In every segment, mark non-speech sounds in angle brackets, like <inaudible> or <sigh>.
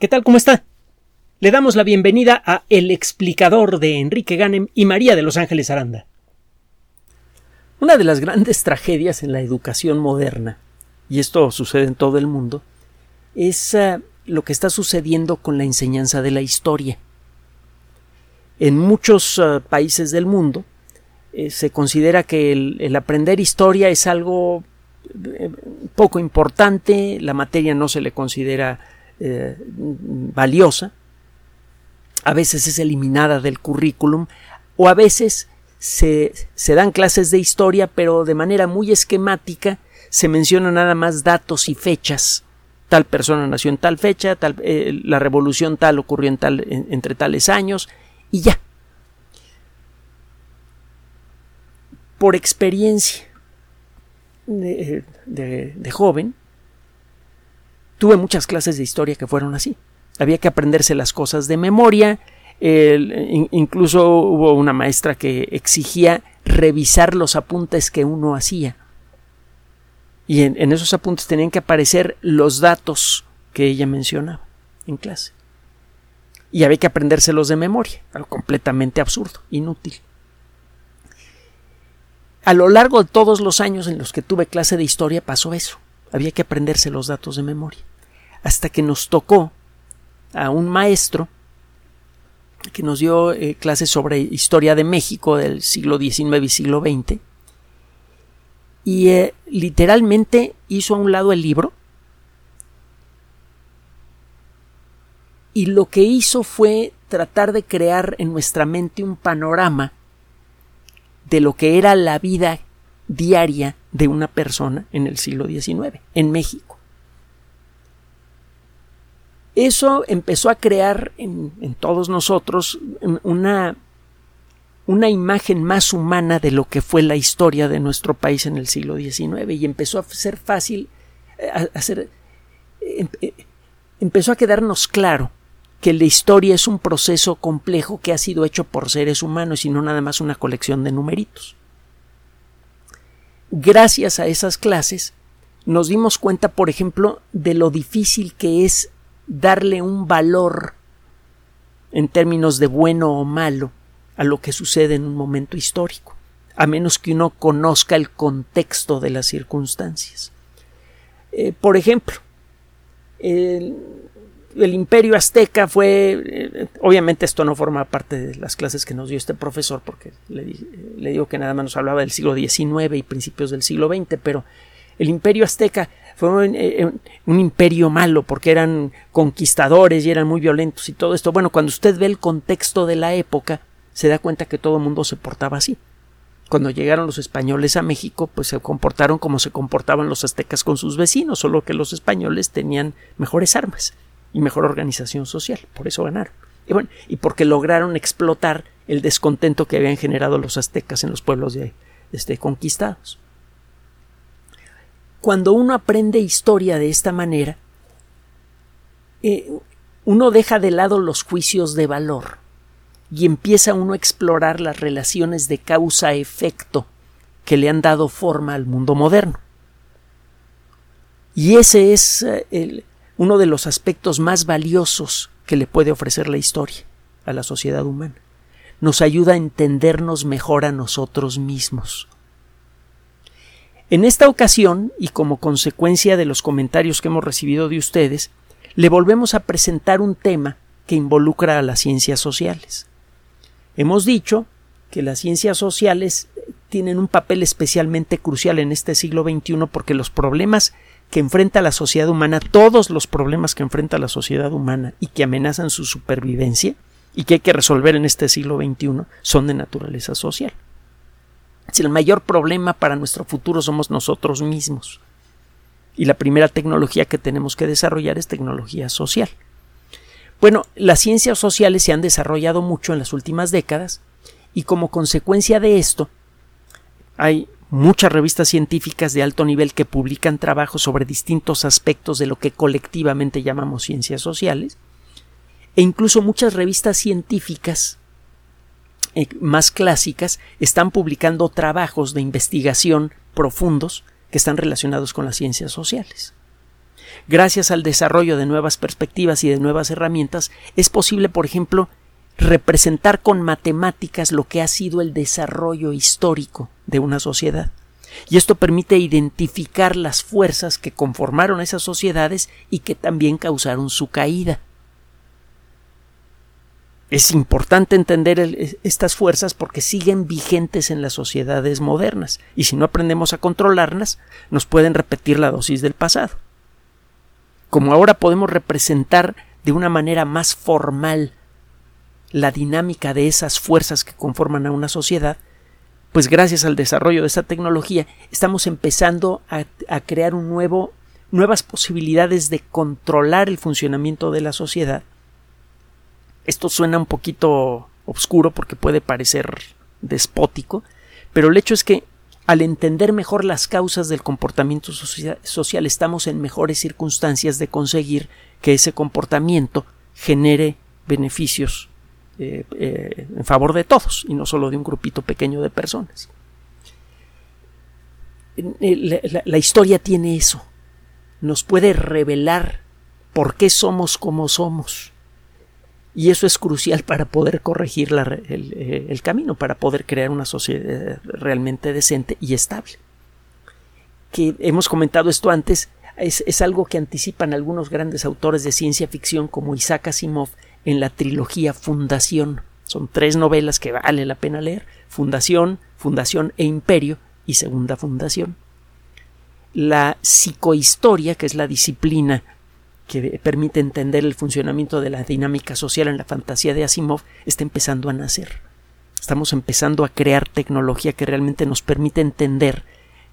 ¿Qué tal? ¿Cómo está? Le damos la bienvenida a El explicador de Enrique Ganem y María de Los Ángeles Aranda. Una de las grandes tragedias en la educación moderna, y esto sucede en todo el mundo, es uh, lo que está sucediendo con la enseñanza de la historia. En muchos uh, países del mundo eh, se considera que el, el, aprender historia es algo eh, poco importante, la materia no se le considera eh, valiosa, a veces es eliminada del currículum o a veces se, se, dan clases de historia pero de manera muy esquemática se mencionan nada más datos y fechas. Tal persona nació en tal fecha, tal, eh, la revolución tal ocurrió en tal, en, entre tales años y ya. Por experiencia de, de, de joven, tuve muchas clases de historia que fueron así. Había que aprenderse las cosas de memoria. Incluso hubo una maestra que exigía revisar los apuntes que uno hacía. Y en, en esos apuntes tenían que aparecer los datos que ella mencionaba en clase. Y había que aprendérselos de memoria, algo completamente absurdo, inútil. A lo largo de todos los años en los que tuve clase de historia pasó eso. Había que aprenderse los datos de memoria. Hasta que nos tocó a un maestro que nos dio eh, clases sobre historia de México del siglo XIX y siglo XX. Y eh, literalmente hizo a un lado el libro. Y lo que hizo fue tratar de crear en nuestra mente un panorama de lo que era la vida diaria de una persona en el siglo XIX, en México. Eso empezó a crear en, todos nosotros una, una imagen más humana de lo que fue la historia de nuestro país en el siglo XIX y empezó a ser fácil, eh, a ser, em, eh, empezó a quedarnos claro que la historia es un proceso complejo que ha sido hecho por seres humanos y no nada más una colección de numeritos. Gracias a esas clases, nos dimos cuenta, por ejemplo, de lo difícil que es darle un valor en términos de bueno o malo a lo que sucede en un momento histórico, a menos que uno conozca el contexto de las circunstancias. Eh, por ejemplo, el, imperio azteca fue, eh, obviamente esto no forma parte de las clases que nos dio este profesor, porque le, le, digo que nada más nos hablaba del siglo XIX y principios del siglo XX, pero el imperio azteca fue un, eh, un, imperio malo porque eran conquistadores y eran muy violentos y todo esto. Bueno, cuando usted ve el contexto de la época, se da cuenta que todo el mundo se portaba así. Cuando llegaron los españoles a México, pues se comportaron como se comportaban los aztecas con sus vecinos, solo que los españoles tenían mejores armas y mejor organización social. Por eso ganaron. Y bueno, y porque lograron explotar el descontento que habían generado los aztecas en los pueblos de, este, conquistados. Cuando uno aprende historia de esta manera, eh, uno deja de lado los juicios de valor y empieza uno a explorar las relaciones de causa-efecto que le han dado forma al mundo moderno. Y ese es eh, el, uno de los aspectos más valiosos que le puede ofrecer la historia a la sociedad humana. Nos ayuda a entendernos mejor a nosotros mismos. En esta ocasión, y como consecuencia de los comentarios que hemos recibido de ustedes, le volvemos a presentar un tema que involucra a las ciencias sociales. Hemos dicho que las ciencias sociales tienen un papel especialmente crucial en este siglo XXI porque los problemas que enfrenta la sociedad humana, todos los problemas que enfrenta la sociedad humana y que amenazan su supervivencia y que hay que resolver en este siglo XXI son de naturaleza social. Si el mayor problema para nuestro futuro somos nosotros mismos. Y la primera tecnología que tenemos que desarrollar es tecnología social. Bueno, las ciencias sociales se han desarrollado mucho en las últimas décadas y como consecuencia de esto hay muchas revistas científicas de alto nivel que publican trabajos sobre distintos aspectos de lo que colectivamente llamamos ciencias sociales, e incluso muchas revistas científicas eh, más clásicas están publicando trabajos de investigación profundos que están relacionados con las ciencias sociales. Gracias al desarrollo de nuevas perspectivas y de nuevas herramientas, es posible, por ejemplo, representar con matemáticas lo que ha sido el desarrollo histórico de una sociedad. Y esto permite identificar las fuerzas que conformaron esas sociedades y que también causaron su caída. Es importante entender estas fuerzas porque siguen vigentes en las sociedades modernas y si no aprendemos a controlarlas nos pueden repetir la dosis del pasado. Como ahora podemos representar de una manera más formal la dinámica de esas fuerzas que conforman a una sociedad, pues gracias al desarrollo de esta tecnología estamos empezando a, a crear un nuevo, nuevas posibilidades de controlar el funcionamiento de la sociedad esto suena un poquito oscuro porque puede parecer despótico, pero el hecho es que al entender mejor las causas del comportamiento social estamos en mejores circunstancias de conseguir que ese comportamiento genere beneficios eh, eh, en favor de todos y no solo de un grupito pequeño de personas. la historia tiene eso. Nos puede revelar por qué somos como somos y eso es crucial para poder corregir eh, el, camino, para poder crear una sociedad realmente decente y estable. Que hemos comentado esto antes, es, es, algo que anticipan algunos grandes autores de ciencia ficción como Isaac Asimov en la trilogía Fundación. Son tres novelas que vale la pena leer. Fundación, Fundación e Imperio y Segunda Fundación. La psicohistoria, que es la disciplina que permite entender el funcionamiento de la dinámica social en la fantasía de Asimov está empezando a nacer. Estamos empezando a crear tecnología que realmente nos permite entender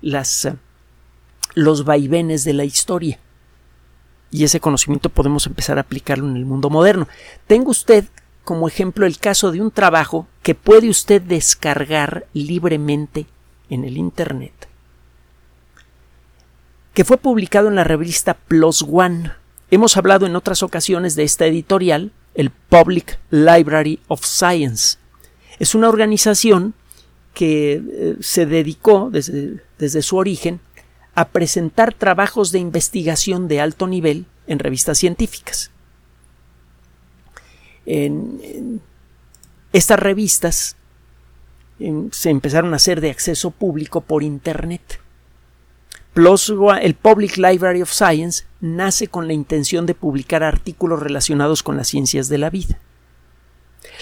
las, eh, los vaivenes de la historia. Y ese conocimiento podemos empezar a aplicarlo en el mundo moderno. Tengo usted como ejemplo el caso de un trabajo que puede usted descargar libremente en el Internet, que fue publicado en la revista Plus One Hemos hablado en otras ocasiones de esta editorial, el Public Library of Science. Es una organización que eh, se dedicó desde, su origen a presentar trabajos de investigación de alto nivel en revistas científicas. En, estas revistas se empezaron a hacer de acceso público por Internet el Public Library of Science nace con la intención de publicar artículos relacionados con las ciencias de la vida.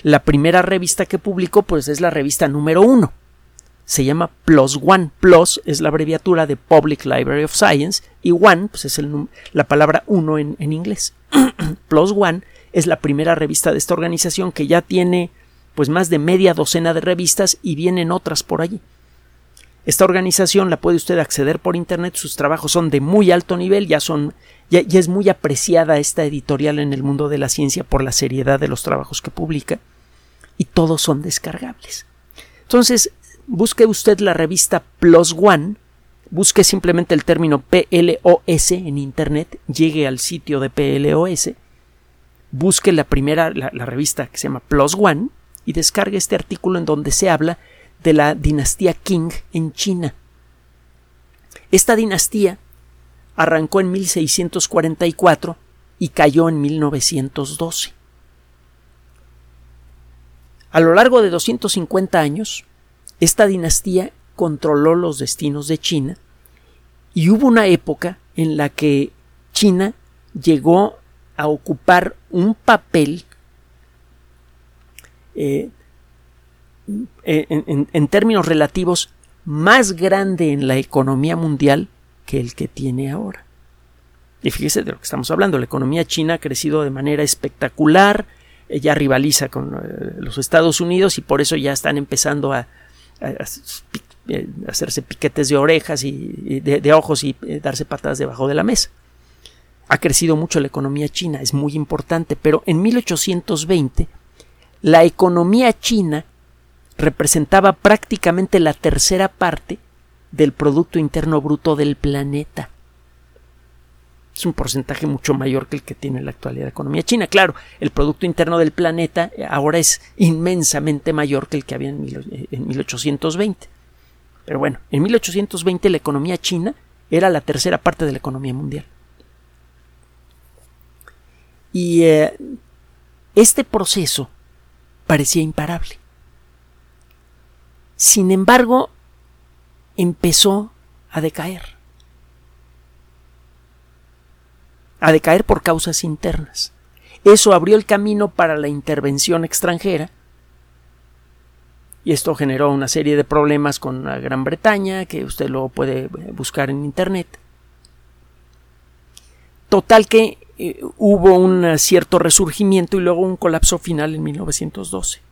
La primera revista que publicó pues es la revista número uno. Se llama PLOS ONE. PLOS es la abreviatura de Public Library of Science y ONE pues es la palabra uno en, en inglés. <clears throat> PLOS ONE es la primera revista de esta organización que ya tiene pues más de media docena de revistas y vienen otras por allí. Esta organización la puede usted acceder por internet, sus trabajos son de muy alto nivel, ya son ya, es muy apreciada esta editorial en el mundo de la ciencia por la seriedad de los trabajos que publica y todos son descargables. Entonces, busque usted la revista Plus One, busque simplemente el término PLOS en internet, llegue al sitio de PLOS, busque la primera, la, la revista que se llama Plus One y descargue este artículo en donde se habla de la dinastía Qing en China. Esta dinastía arrancó en 1644 y cayó en 1912. A lo largo de 250 años, esta dinastía controló los destinos de China y hubo una época en la que China llegó a ocupar un papel eh, en, términos relativos más grande en la economía mundial que el que tiene ahora. Y fíjese de lo que estamos hablando, la economía china ha crecido de manera espectacular, ya rivaliza con eh, los Estados Unidos y por eso ya están empezando a, eh, hacerse piquetes de orejas y, de, ojos y eh, darse patadas debajo de la mesa. Ha crecido mucho la economía china, es muy importante, pero en 1820 la economía china representaba prácticamente la tercera parte del Producto Interno Bruto del planeta. Es un porcentaje mucho mayor que el que tiene la actualidad la economía china. Claro, el Producto Interno del planeta ahora es inmensamente mayor que el que había en, 1820. Pero bueno, en 1820 la economía china era la tercera parte de la economía mundial. Y eh, este proceso parecía imparable. Sin embargo, empezó a decaer. A decaer por causas internas. Eso abrió el camino para la intervención extranjera y esto generó una serie de problemas con la Gran Bretaña que usted lo puede buscar en Internet. Total que eh, hubo un cierto resurgimiento y luego un colapso final en 1912.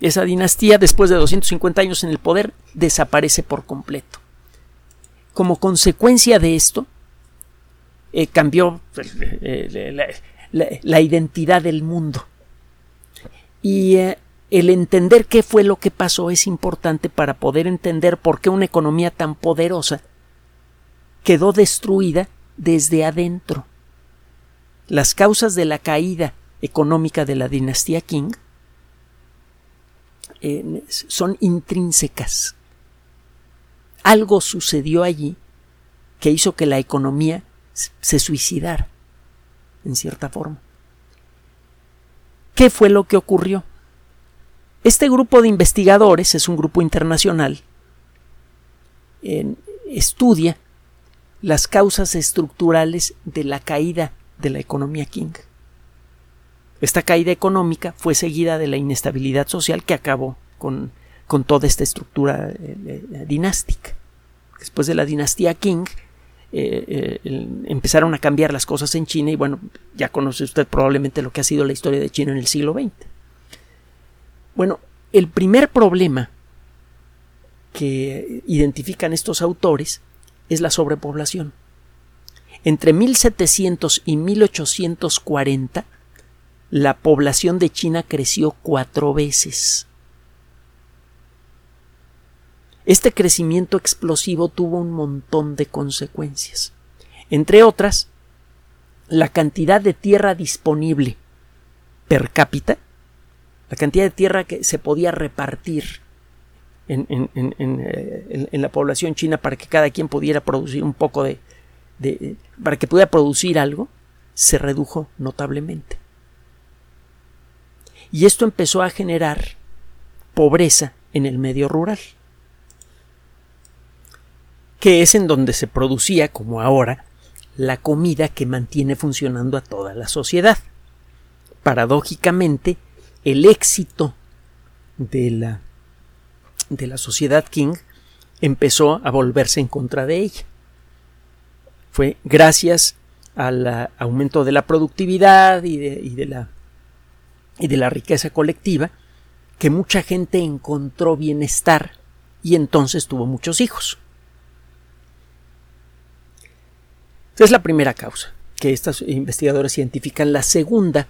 Esa dinastía, después de 250 años en el poder, desaparece por completo. Como consecuencia de esto, eh, cambió eh, la, identidad del mundo. Y el entender qué fue lo que pasó es importante para poder entender por qué una economía tan poderosa quedó destruida desde adentro. Las causas de la caída económica de la dinastía Qing son intrínsecas. Algo sucedió allí que hizo que la economía se suicidara, en cierta forma. ¿Qué fue lo que ocurrió? Este grupo de investigadores es un grupo internacional. estudia las causas estructurales de la caída de la economía King. Esta caída económica fue seguida de la inestabilidad social que acabó con, con toda esta estructura eh, eh, dinástica. Después de la dinastía King, eh, empezaron a cambiar las cosas en China y bueno, ya conoce usted probablemente lo que ha sido la historia de China en el siglo XX. Bueno, el primer problema que identifican estos autores es la sobrepoblación. Entre 1700 y 1840, la población de China creció cuatro veces. Este crecimiento explosivo tuvo un montón de consecuencias. Entre otras, la cantidad de tierra disponible per cápita, la cantidad de tierra que se podía repartir eh, en, la población china para que cada quien pudiera producir un poco de, para que pudiera producir algo, se redujo notablemente. Y esto empezó a generar pobreza en el medio rural, que es en donde se producía, como ahora, la comida que mantiene funcionando a toda la sociedad. Paradójicamente, el éxito de la de la sociedad King empezó a volverse en contra de ella. Fue gracias al aumento de la productividad y de, la, y de la riqueza colectiva que mucha gente encontró bienestar y entonces tuvo muchos hijos. Esa es la primera causa que estos investigadores identifican. La segunda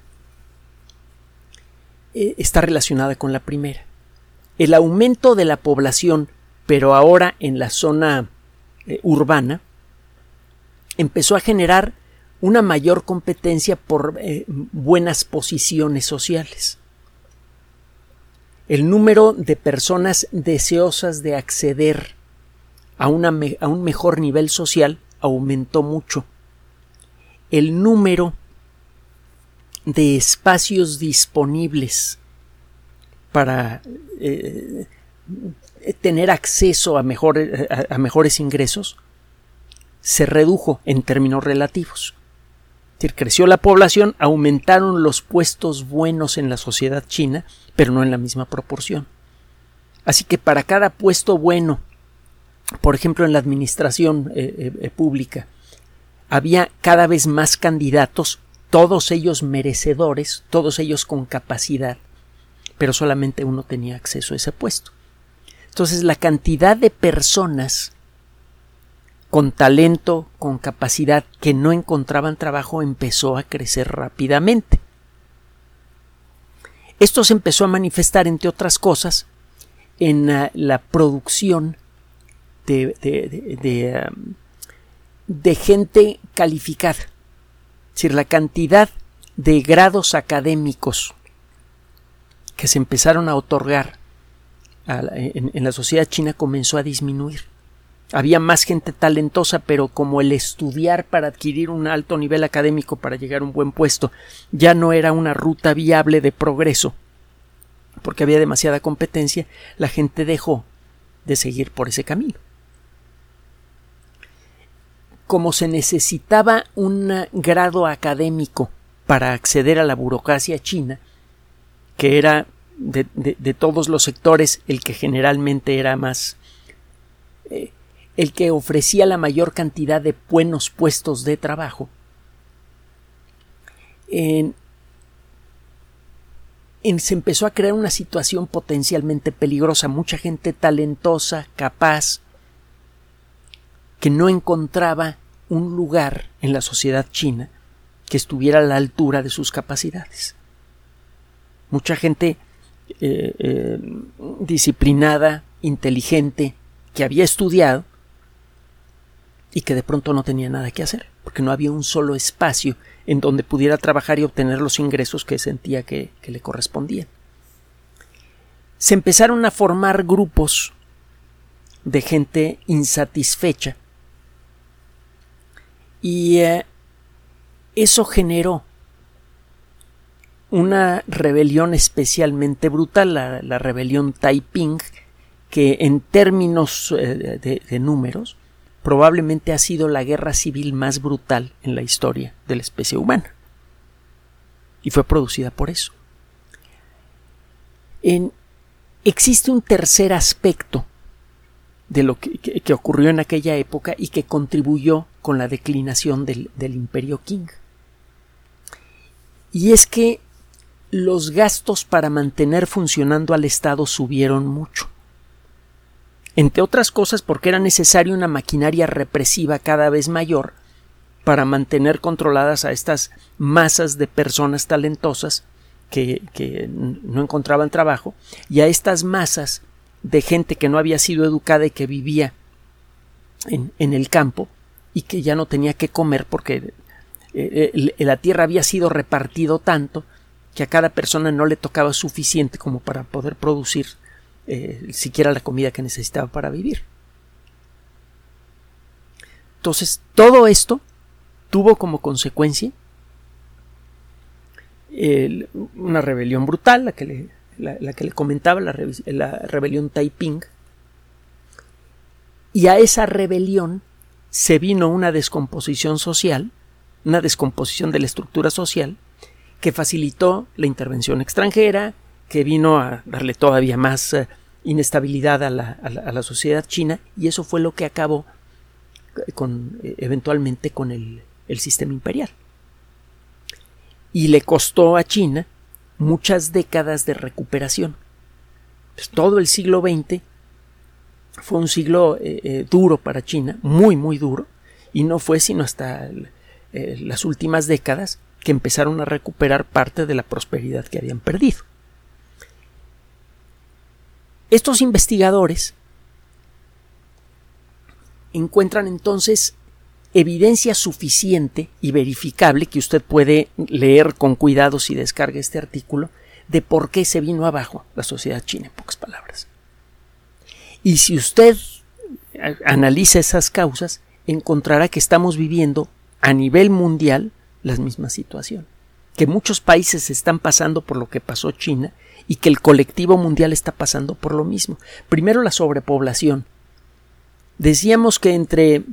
eh, está relacionada con la primera el aumento de la población, pero ahora en la zona eh, urbana, empezó a generar una mayor competencia por eh, buenas posiciones sociales. El número de personas deseosas de acceder a, a un mejor nivel social aumentó mucho. El número de espacios disponibles para eh, tener acceso a, a, mejores ingresos se redujo en términos relativos. Decir, creció la población, aumentaron los puestos buenos en la sociedad china, pero no en la misma proporción. Así que para cada puesto bueno, por ejemplo en la administración eh, eh, pública, había cada vez más candidatos, todos ellos merecedores, todos ellos con capacidad, pero solamente uno tenía acceso a ese puesto. Entonces la cantidad de personas con talento, con capacidad, que no encontraban trabajo empezó a crecer rápidamente. Esto se empezó a manifestar, entre otras cosas, en ah, la, producción um, de, gente calificada. Es decir, la cantidad de grados académicos que se empezaron a otorgar en, la sociedad china comenzó a disminuir. Había más gente talentosa, pero como el estudiar para adquirir un alto nivel académico para llegar a un buen puesto ya no era una ruta viable de progreso, porque había demasiada competencia, la gente dejó de seguir por ese camino. Como se necesitaba un grado académico para acceder a la burocracia china, que era de, todos los sectores el que generalmente era más eh, el que ofrecía la mayor cantidad de buenos puestos de trabajo. En, se empezó a crear una situación potencialmente peligrosa, mucha gente talentosa, capaz, que no encontraba un lugar en la sociedad china que estuviera a la altura de sus capacidades. Mucha gente eh, eh, disciplinada, inteligente, que había estudiado, y que de pronto no tenía nada que hacer, porque no había un solo espacio en donde pudiera trabajar y obtener los ingresos que sentía que, le correspondían. Se empezaron a formar grupos de gente insatisfecha y eh, eso generó una rebelión especialmente brutal, la, rebelión Taiping, que en términos eh, de números probablemente ha sido la guerra civil más brutal en la historia de la especie humana. Y fue producida por eso. existe un tercer aspecto de lo que, ocurrió en aquella época y que contribuyó con la declinación del, del imperio Qing. Y es que los gastos para mantener funcionando al Estado subieron mucho entre otras cosas porque era necesaria una maquinaria represiva cada vez mayor para mantener controladas a estas masas de personas talentosas que, no encontraban trabajo y a estas masas de gente que no había sido educada y que vivía en, en el campo y que ya no tenía que comer porque eh, la tierra había sido repartido tanto que a cada persona no le tocaba suficiente como para poder producir eh, siquiera la comida que necesitaba para vivir. Entonces, todo esto tuvo como consecuencia una rebelión brutal, la que le, la, que le comentaba, la rebelión Taiping. Y a esa rebelión se vino una descomposición social, una descomposición de la estructura social, que facilitó la intervención extranjera, que vino a darle todavía más eh, inestabilidad a la, sociedad china y eso fue lo que acabó con, eventualmente con el, sistema imperial. Y le costó a China muchas décadas de recuperación. Pues todo el siglo XX fue un siglo eh, eh, duro para China, muy, muy duro, y no fue sino hasta eh, las últimas décadas que empezaron a recuperar parte de la prosperidad que habían perdido. Estos investigadores encuentran entonces evidencia suficiente y verificable que usted puede leer con cuidado si descarga este artículo de por qué se vino abajo la sociedad china, en pocas palabras. Y si usted analiza esas causas, encontrará que estamos viviendo a nivel mundial la misma situación, que muchos países están pasando por lo que pasó China y que el colectivo mundial está pasando por lo mismo. Primero la sobrepoblación. Decíamos que entre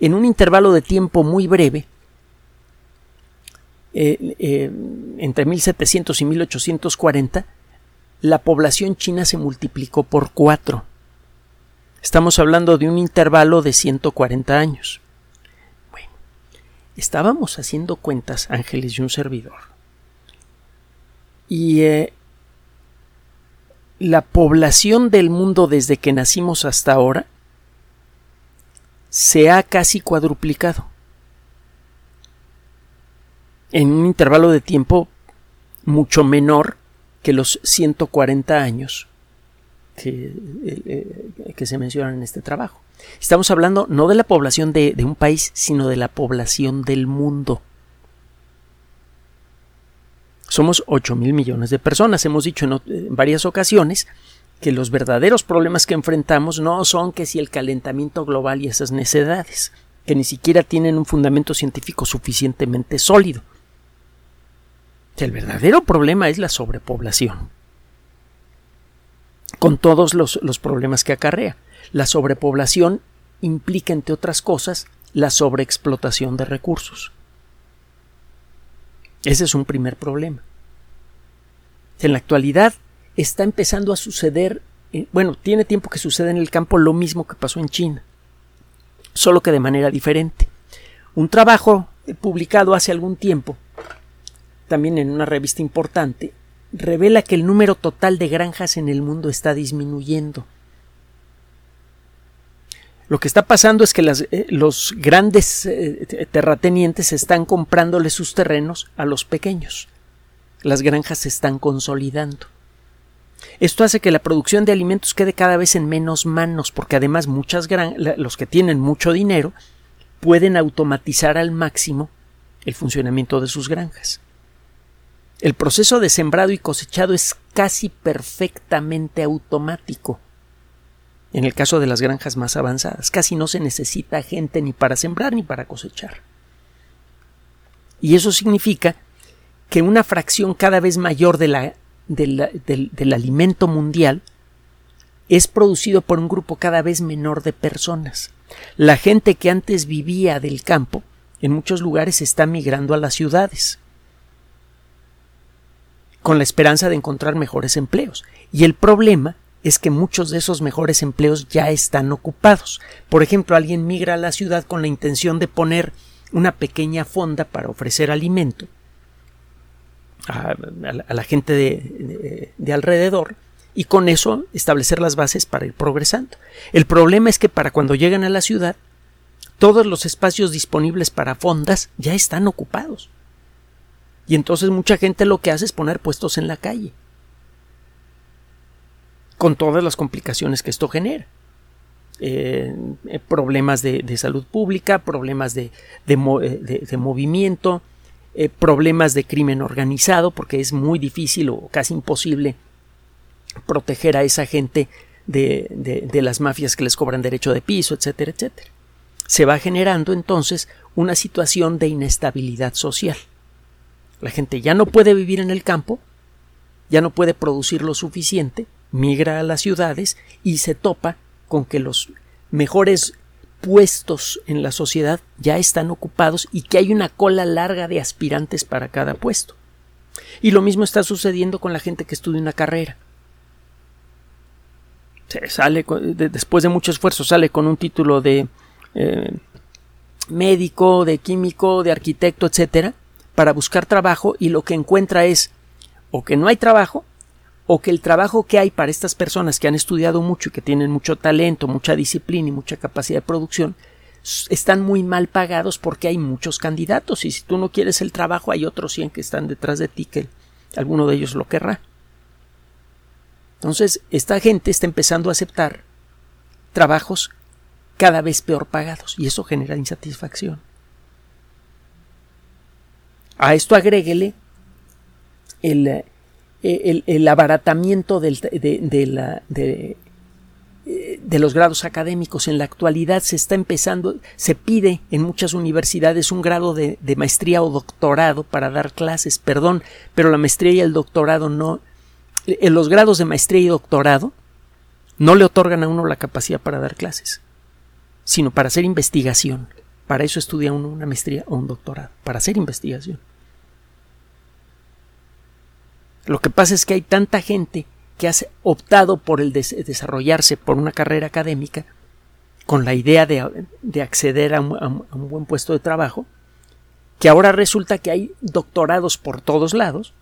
en un intervalo de tiempo muy breve, eh, eh, entre 1700 y 1840, la población china se multiplicó por cuatro. Estamos hablando de un intervalo de 140 años. Bueno, estábamos haciendo cuentas, Ángeles y un servidor. Y eh, la población del mundo desde que nacimos hasta ahora se ha casi cuadruplicado en un intervalo de tiempo mucho menor que los 140 años que, eh, que, se mencionan en este trabajo. Estamos hablando no de la población de un país, sino de la población del mundo. Somos 8 mil millones de personas. Hemos dicho en, varias ocasiones que los verdaderos problemas que enfrentamos no son que si el calentamiento global y esas necedades, que ni siquiera tienen un fundamento científico suficientemente sólido. El verdadero problema es la sobrepoblación, con todos los, los problemas que acarrea. La sobrepoblación implica, entre otras cosas, la sobreexplotación de recursos. Ese es un primer problema. En la actualidad está empezando a suceder, eh, bueno, tiene tiempo que sucede en el campo lo mismo que pasó en China, solo que de manera diferente. Un trabajo eh, publicado hace algún tiempo, también en una revista importante, revela que el número total de granjas en el mundo está disminuyendo. Lo que está pasando es que eh, los grandes terratenientes están comprándole sus terrenos a los pequeños. Las granjas se están consolidando. Esto hace que la producción de alimentos quede cada vez en menos manos, porque además muchas los que tienen mucho dinero pueden automatizar al máximo el funcionamiento de sus granjas. El proceso de sembrado y cosechado es casi perfectamente automático. En el caso de las granjas más avanzadas, casi no se necesita gente ni para sembrar ni para cosechar. Y eso significa que una fracción cada vez mayor de la del, alimento mundial es producido por un grupo cada vez menor de personas. La gente que antes vivía del campo en muchos lugares está migrando a las ciudades con la esperanza de encontrar mejores empleos. Y el problema es que muchos de esos mejores empleos ya están ocupados. Por ejemplo, alguien migra a la ciudad con la intención de poner una pequeña fonda para ofrecer alimento a, la gente de, alrededor y con eso establecer las bases para ir progresando. El problema es que para cuando llegan a la ciudad, todos los espacios disponibles para fondas ya están ocupados. Y entonces mucha gente lo que hace es poner puestos en la calle. Con todas las complicaciones que esto genera. Eh, eh, problemas de, salud pública, problemas de, de movimiento, eh, problemas de crimen organizado, porque es muy difícil o casi imposible proteger a esa gente de, las mafias que les cobran derecho de piso, etcétera, etcétera. Se va generando entonces una situación de inestabilidad social. La gente ya no puede vivir en el campo, ya no puede producir lo suficiente, migra a las ciudades y se topa con que los mejores puestos en la sociedad ya están ocupados y que hay una cola larga de aspirantes para cada puesto. Y lo mismo está sucediendo con la gente que estudia una carrera. Se sale después de mucho esfuerzo, sale con un título de eh, médico, de químico, de arquitecto, etcétera, para buscar trabajo y lo que encuentra es o que no hay trabajo o que el trabajo que hay para estas personas que han estudiado mucho y que tienen mucho talento, mucha disciplina y mucha capacidad de producción, están muy mal pagados porque hay muchos candidatos y si tú no quieres el trabajo hay otros 100 que están detrás de ti que alguno de ellos lo querrá. Entonces, esta gente está empezando a aceptar trabajos cada vez peor pagados y eso genera insatisfacción. A esto agréguele el, el, abaratamiento del, de, la, de, los grados académicos. En la actualidad se está empezando, se pide en muchas universidades un grado de, de, maestría o doctorado para dar clases, perdón, pero la maestría y el doctorado no, eh, los grados de maestría y doctorado no le otorgan a uno la capacidad para dar clases, sino para hacer investigación. Para eso estudia uno una maestría o un doctorado, para hacer investigación. Lo que pasa es que hay tanta gente que ha optado por el desarrollarse por una carrera académica con la idea de, acceder a un, buen puesto de trabajo, que ahora resulta que hay doctorados por todos lados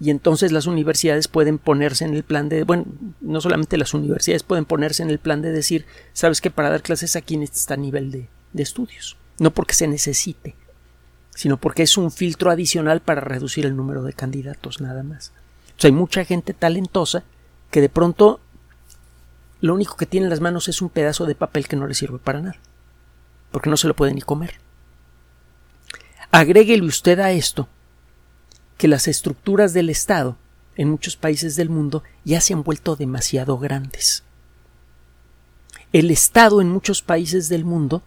y entonces las universidades pueden ponerse en el plan de, bueno, no solamente las universidades pueden ponerse en el plan de decir, sabes que para dar clases aquí está nivel de, de estudios, no porque se necesite, sino porque es un filtro adicional para reducir el número de candidatos nada más. O sea, hay mucha gente talentosa que de pronto lo único que tiene en las manos es un pedazo de papel que no le sirve para nada, porque no se lo puede ni comer. Agréguele usted a esto que las estructuras del Estado, en muchos países del mundo ya se han vuelto demasiado grandes. El Estado en muchos países del mundo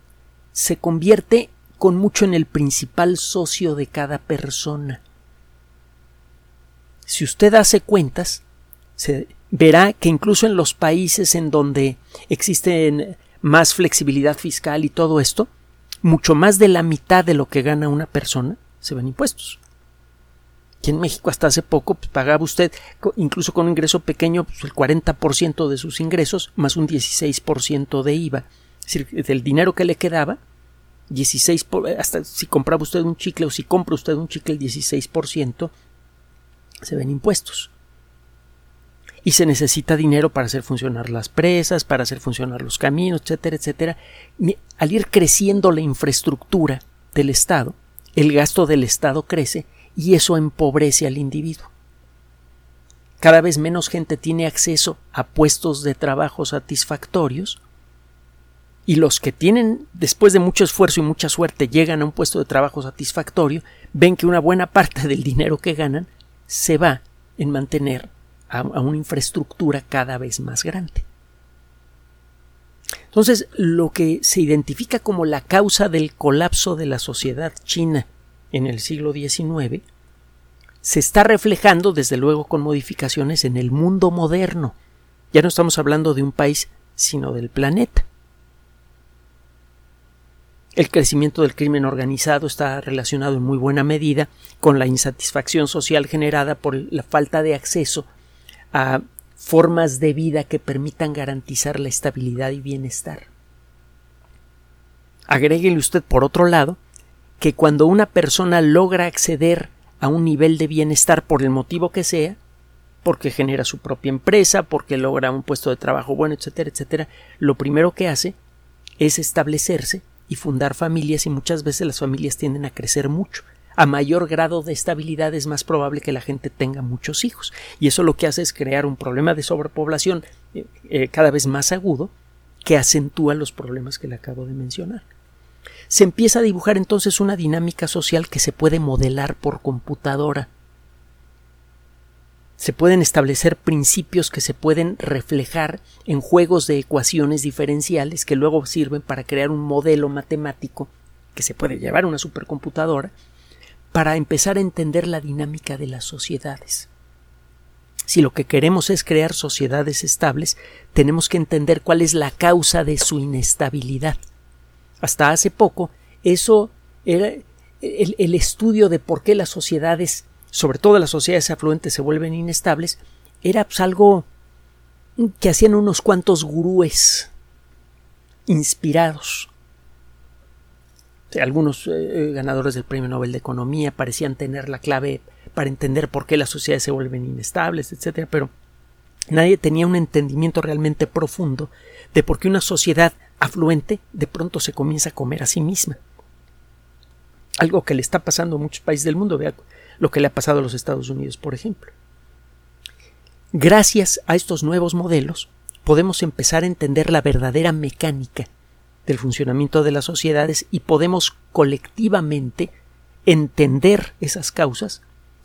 se convierte con mucho en el principal socio de cada persona. Si usted hace cuentas, se verá que incluso en los países en donde existe más flexibilidad fiscal y todo esto, mucho más de la mitad de lo que gana una persona se ven impuestos. Aquí en México hasta hace poco pues, pagaba usted, incluso con un ingreso pequeño, pues, el 40% de sus ingresos más un 16% de IVA. Es decir, del dinero que le quedaba, 16 hasta si compraba usted un chicle o si compra usted un chicle el 16% se ven impuestos. Y se necesita dinero para hacer funcionar las presas, para hacer funcionar los caminos, etcétera, etcétera. Al ir creciendo la infraestructura del Estado, el gasto del Estado crece y eso empobrece al individuo. Cada vez menos gente tiene acceso a puestos de trabajo satisfactorios y los que tienen, después de mucho esfuerzo y mucha suerte, llegan a un puesto de trabajo satisfactorio, ven que una buena parte del dinero que ganan se va en mantener a, una infraestructura cada vez más grande. Entonces, lo que se identifica como la causa del colapso de la sociedad china en el siglo XIX se está reflejando, desde luego con modificaciones, en el mundo moderno. Ya no estamos hablando de un país, sino del planeta. El crecimiento del crimen organizado está relacionado en muy buena medida con la insatisfacción social generada por la falta de acceso a formas de vida que permitan garantizar la estabilidad y bienestar. Agréguele usted, por otro lado, que cuando una persona logra acceder a un nivel de bienestar por el motivo que sea, porque genera su propia empresa, porque logra un puesto de trabajo bueno, etcétera, etcétera, lo primero que hace es establecerse y fundar familias y muchas veces las familias tienden a crecer mucho. A mayor grado de estabilidad es más probable que la gente tenga muchos hijos y eso lo que hace es crear un problema de sobrepoblación eh, eh, cada vez más agudo que acentúa los problemas que le acabo de mencionar. Se empieza a dibujar entonces una dinámica social que se puede modelar por computadora se pueden establecer principios que se pueden reflejar en juegos de ecuaciones diferenciales que luego sirven para crear un modelo matemático que se puede llevar a una supercomputadora para empezar a entender la dinámica de las sociedades. Si lo que queremos es crear sociedades estables, tenemos que entender cuál es la causa de su inestabilidad. Hasta hace poco, eso era el, el estudio de por qué las sociedades sobre todo las sociedades afluentes se vuelven inestables, era pues, algo que hacían unos cuantos gurúes inspirados. Algunos eh, ganadores del Premio Nobel de Economía parecían tener la clave para entender por qué las sociedades se vuelven inestables, etc. Pero nadie tenía un entendimiento realmente profundo de por qué una sociedad afluente de pronto se comienza a comer a sí misma. Algo que le está pasando a muchos países del mundo. Vea lo que le ha pasado a los Estados Unidos, por ejemplo. Gracias a estos nuevos modelos, podemos empezar a entender la verdadera mecánica del funcionamiento de las sociedades y podemos colectivamente entender esas causas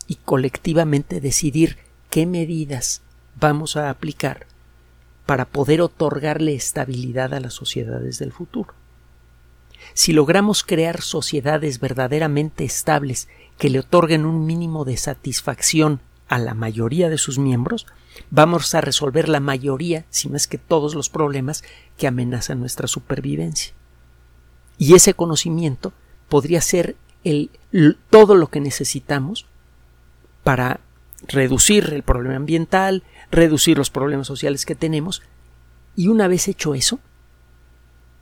y colectivamente decidir qué medidas vamos a aplicar para poder otorgarle estabilidad a las sociedades del futuro. Si logramos crear sociedades verdaderamente estables que le otorguen un mínimo de satisfacción a la mayoría de sus miembros, vamos a resolver la mayoría, si no es que todos los problemas que amenazan nuestra supervivencia. Y ese conocimiento podría ser el, todo lo que necesitamos para reducir el problema ambiental, reducir los problemas sociales que tenemos, y una vez hecho eso,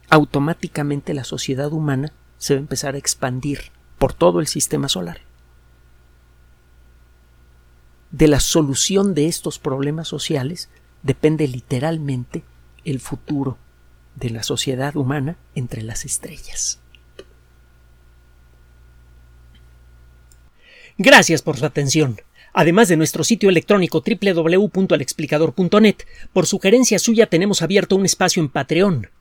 automáticamente la sociedad humana se va a empezar a expandir por todo el sistema solar. De la solución de estos problemas sociales depende literalmente el futuro de la sociedad humana entre las estrellas. Gracias por su atención. Además de nuestro sitio electrónico www.alexplicador.net, por sugerencia suya tenemos abierto un espacio en Patreon,